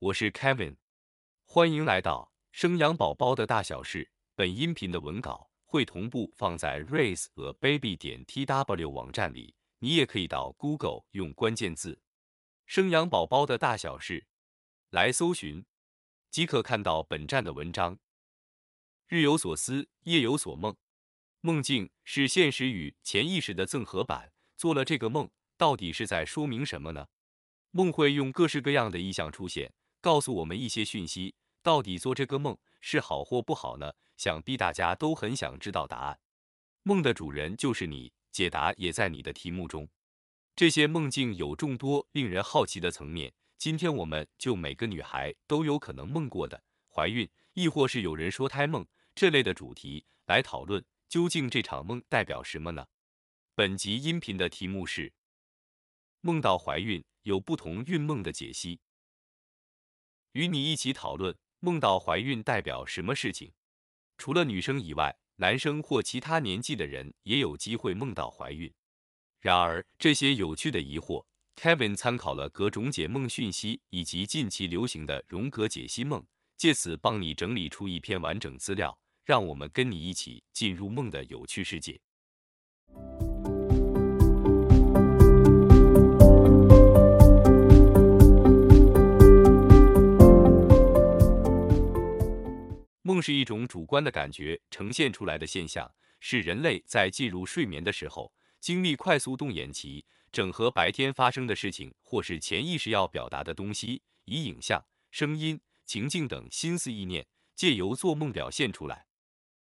我是 Kevin，欢迎来到生养宝宝的大小事。本音频的文稿会同步放在 raiseababy 点 tw 网站里，你也可以到 Google 用关键字“生养宝宝的大小事”来搜寻，即可看到本站的文章。日有所思，夜有所梦，梦境是现实与潜意识的综合版。做了这个梦，到底是在说明什么呢？梦会用各式各样的意象出现。告诉我们一些讯息，到底做这个梦是好或不好呢？想必大家都很想知道答案。梦的主人就是你，解答也在你的题目中。这些梦境有众多令人好奇的层面，今天我们就每个女孩都有可能梦过的怀孕，亦或是有人说胎梦这类的主题来讨论，究竟这场梦代表什么呢？本集音频的题目是：梦到怀孕有不同孕梦的解析。与你一起讨论梦到怀孕代表什么事情。除了女生以外，男生或其他年纪的人也有机会梦到怀孕。然而，这些有趣的疑惑，Kevin 参考了各种解梦讯息以及近期流行的荣格解析梦，借此帮你整理出一篇完整资料，让我们跟你一起进入梦的有趣世界。梦是一种主观的感觉呈现出来的现象，是人类在进入睡眠的时候，经历快速动眼期，整合白天发生的事情或是潜意识要表达的东西，以影像、声音、情境等心思意念，借由做梦表现出来。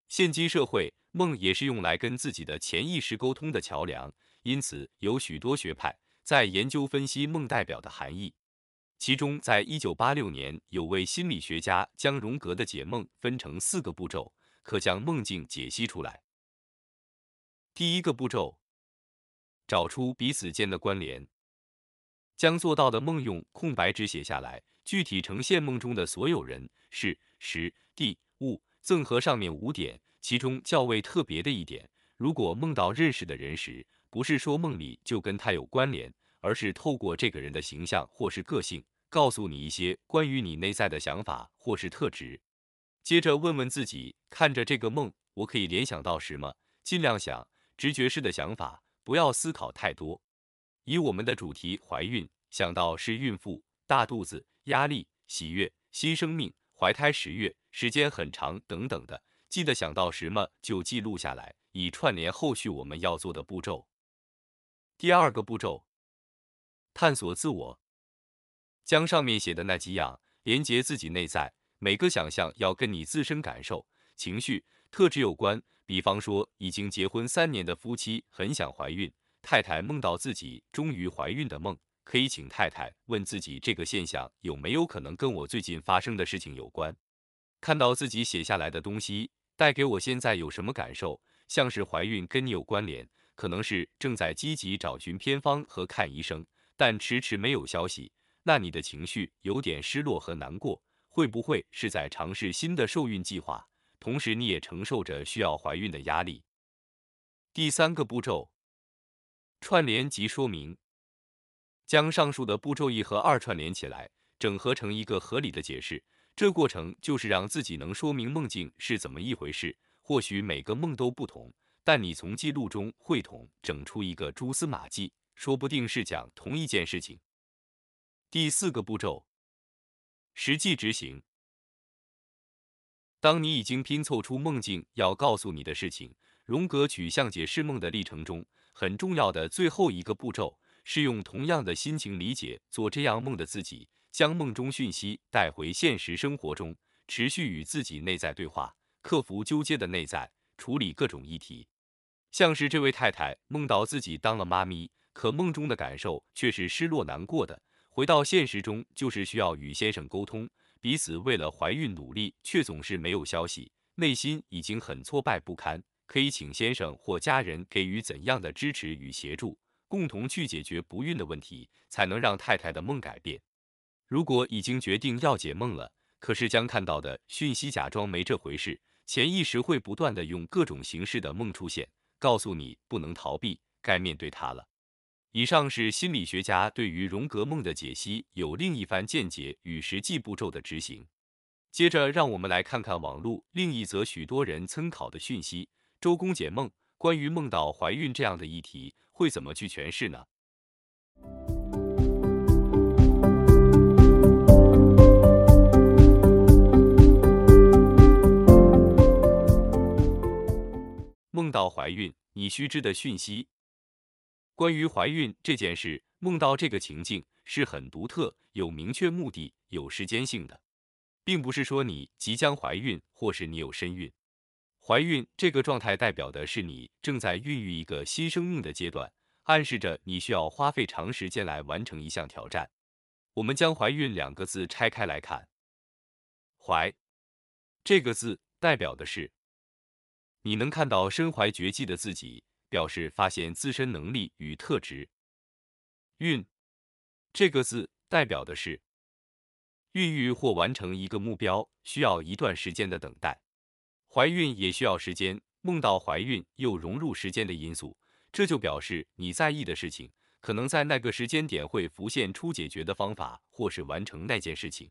现今社会，梦也是用来跟自己的潜意识沟通的桥梁，因此有许多学派在研究分析梦代表的含义。其中，在一九八六年，有位心理学家将荣格的解梦分成四个步骤，可将梦境解析出来。第一个步骤，找出彼此间的关联，将做到的梦用空白纸写下来，具体呈现梦中的所有人、事、时、地、物，赠和上面五点。其中较为特别的一点，如果梦到认识的人时，不是说梦里就跟他有关联。而是透过这个人的形象或是个性，告诉你一些关于你内在的想法或是特质。接着问问自己，看着这个梦，我可以联想到什么？尽量想直觉式的想法，不要思考太多。以我们的主题怀孕，想到是孕妇、大肚子、压力、喜悦、新生命、怀胎十月、时间很长等等的，记得想到什么就记录下来，以串联后续我们要做的步骤。第二个步骤。探索自我，将上面写的那几样连接自己内在。每个想象要跟你自身感受、情绪、特质有关。比方说，已经结婚三年的夫妻很想怀孕，太太梦到自己终于怀孕的梦，可以请太太问自己这个现象有没有可能跟我最近发生的事情有关。看到自己写下来的东西，带给我现在有什么感受？像是怀孕跟你有关联，可能是正在积极找寻偏方和看医生。但迟迟没有消息，那你的情绪有点失落和难过，会不会是在尝试新的受孕计划？同时你也承受着需要怀孕的压力。第三个步骤，串联及说明，将上述的步骤一和二串联起来，整合成一个合理的解释。这过程就是让自己能说明梦境是怎么一回事。或许每个梦都不同，但你从记录中汇统整出一个蛛丝马迹。说不定是讲同一件事情。第四个步骤，实际执行。当你已经拼凑出梦境要告诉你的事情，荣格取向解释梦的历程中很重要的最后一个步骤，是用同样的心情理解做这样梦的自己，将梦中讯息带回现实生活中，持续与自己内在对话，克服纠结的内在，处理各种议题。像是这位太太梦到自己当了妈咪。可梦中的感受却是失落难过的，回到现实中就是需要与先生沟通，彼此为了怀孕努力，却总是没有消息，内心已经很挫败不堪。可以请先生或家人给予怎样的支持与协助，共同去解决不孕的问题，才能让太太的梦改变。如果已经决定要解梦了，可是将看到的讯息假装没这回事，潜意识会不断的用各种形式的梦出现，告诉你不能逃避，该面对它了。以上是心理学家对于荣格梦的解析，有另一番见解与实际步骤的执行。接着，让我们来看看网络另一则许多人参考的讯息：周公解梦，关于梦到怀孕这样的议题，会怎么去诠释呢？梦到怀孕，你须知的讯息。关于怀孕这件事，梦到这个情境是很独特、有明确目的、有时间性的，并不是说你即将怀孕或是你有身孕。怀孕这个状态代表的是你正在孕育一个新生命的阶段，暗示着你需要花费长时间来完成一项挑战。我们将“怀孕”两个字拆开来看，“怀”这个字代表的是你能看到身怀绝技的自己。表示发现自身能力与特质。孕这个字代表的是孕育或完成一个目标，需要一段时间的等待。怀孕也需要时间，梦到怀孕又融入时间的因素，这就表示你在意的事情，可能在那个时间点会浮现出解决的方法，或是完成那件事情。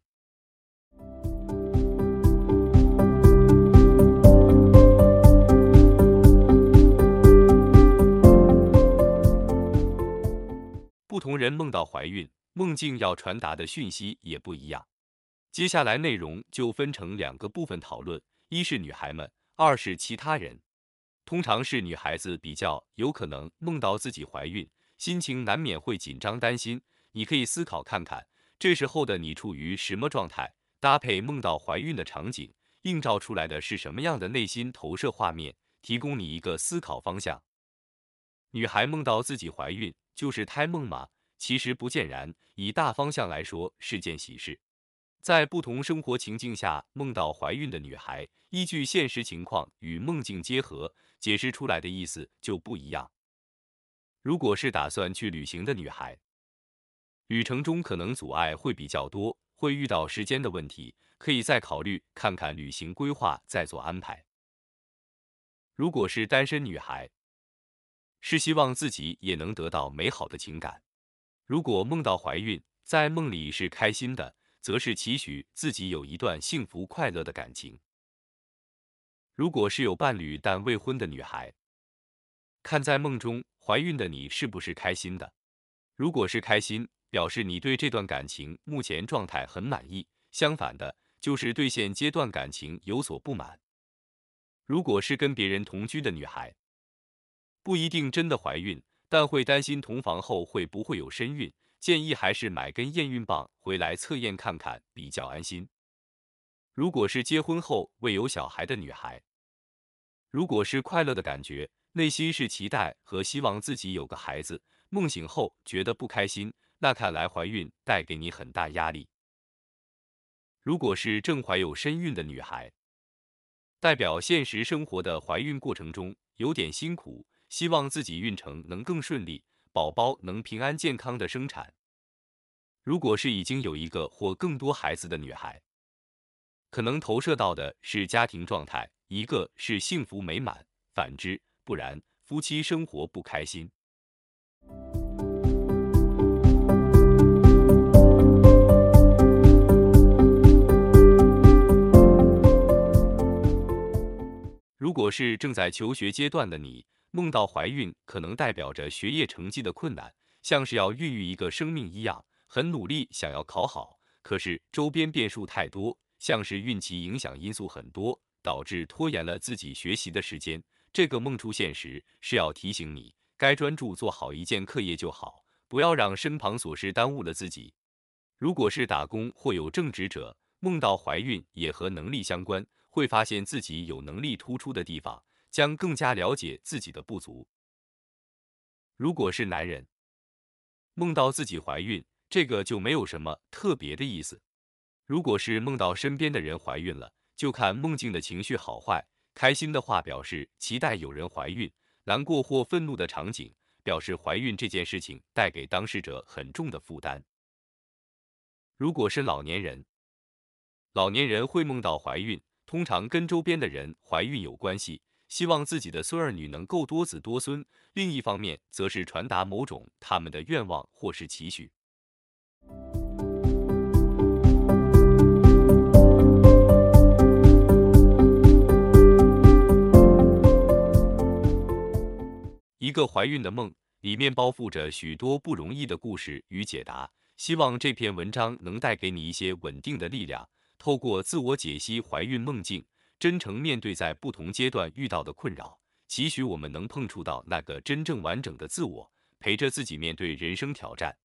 不同人梦到怀孕，梦境要传达的讯息也不一样。接下来内容就分成两个部分讨论：一是女孩们，二是其他人。通常是女孩子比较有可能梦到自己怀孕，心情难免会紧张担心。你可以思考看看，这时候的你处于什么状态？搭配梦到怀孕的场景，映照出来的是什么样的内心投射画面？提供你一个思考方向。女孩梦到自己怀孕。就是胎梦吗？其实不见然。以大方向来说，是件喜事。在不同生活情境下梦到怀孕的女孩，依据现实情况与梦境结合，解释出来的意思就不一样。如果是打算去旅行的女孩，旅程中可能阻碍会比较多，会遇到时间的问题，可以再考虑看看旅行规划，再做安排。如果是单身女孩，是希望自己也能得到美好的情感。如果梦到怀孕，在梦里是开心的，则是期许自己有一段幸福快乐的感情。如果是有伴侣但未婚的女孩，看在梦中怀孕的你是不是开心的？如果是开心，表示你对这段感情目前状态很满意；相反的，就是对现阶段感情有所不满。如果是跟别人同居的女孩，不一定真的怀孕，但会担心同房后会不会有身孕，建议还是买根验孕棒回来测验看看，比较安心。如果是结婚后未有小孩的女孩，如果是快乐的感觉，内心是期待和希望自己有个孩子，梦醒后觉得不开心，那看来怀孕带给你很大压力。如果是正怀有身孕的女孩，代表现实生活的怀孕过程中有点辛苦。希望自己孕程能更顺利，宝宝能平安健康的生产。如果是已经有一个或更多孩子的女孩，可能投射到的是家庭状态，一个是幸福美满，反之不然，夫妻生活不开心。如果是正在求学阶段的你。梦到怀孕可能代表着学业成绩的困难，像是要孕育一个生命一样，很努力想要考好，可是周边变数太多，像是孕期影响因素很多，导致拖延了自己学习的时间。这个梦出现时是要提醒你，该专注做好一件课业就好，不要让身旁琐事耽误了自己。如果是打工或有正职者，梦到怀孕也和能力相关，会发现自己有能力突出的地方。将更加了解自己的不足。如果是男人，梦到自己怀孕，这个就没有什么特别的意思。如果是梦到身边的人怀孕了，就看梦境的情绪好坏。开心的话表示期待有人怀孕，难过或愤怒的场景表示怀孕这件事情带给当事者很重的负担。如果是老年人，老年人会梦到怀孕，通常跟周边的人怀孕有关系。希望自己的孙儿女能够多子多孙；另一方面，则是传达某种他们的愿望或是期许。一个怀孕的梦，里面包覆着许多不容易的故事与解答。希望这篇文章能带给你一些稳定的力量，透过自我解析怀孕梦境，真诚面对在不同阶段遇到的困扰。期许我们能碰触到那个真正完整的自我，陪着自己面对人生挑战。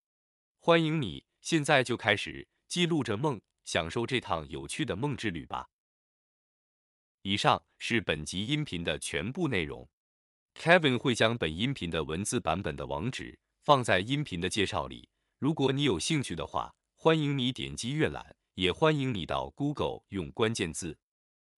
欢迎你，现在就开始记录着梦，享受这趟有趣的梦之旅吧。以上是本集音频的全部内容。Kevin 会将本音频的文字版本的网址放在音频的介绍里。如果你有兴趣的话，欢迎你点击阅览，也欢迎你到 Google 用关键字“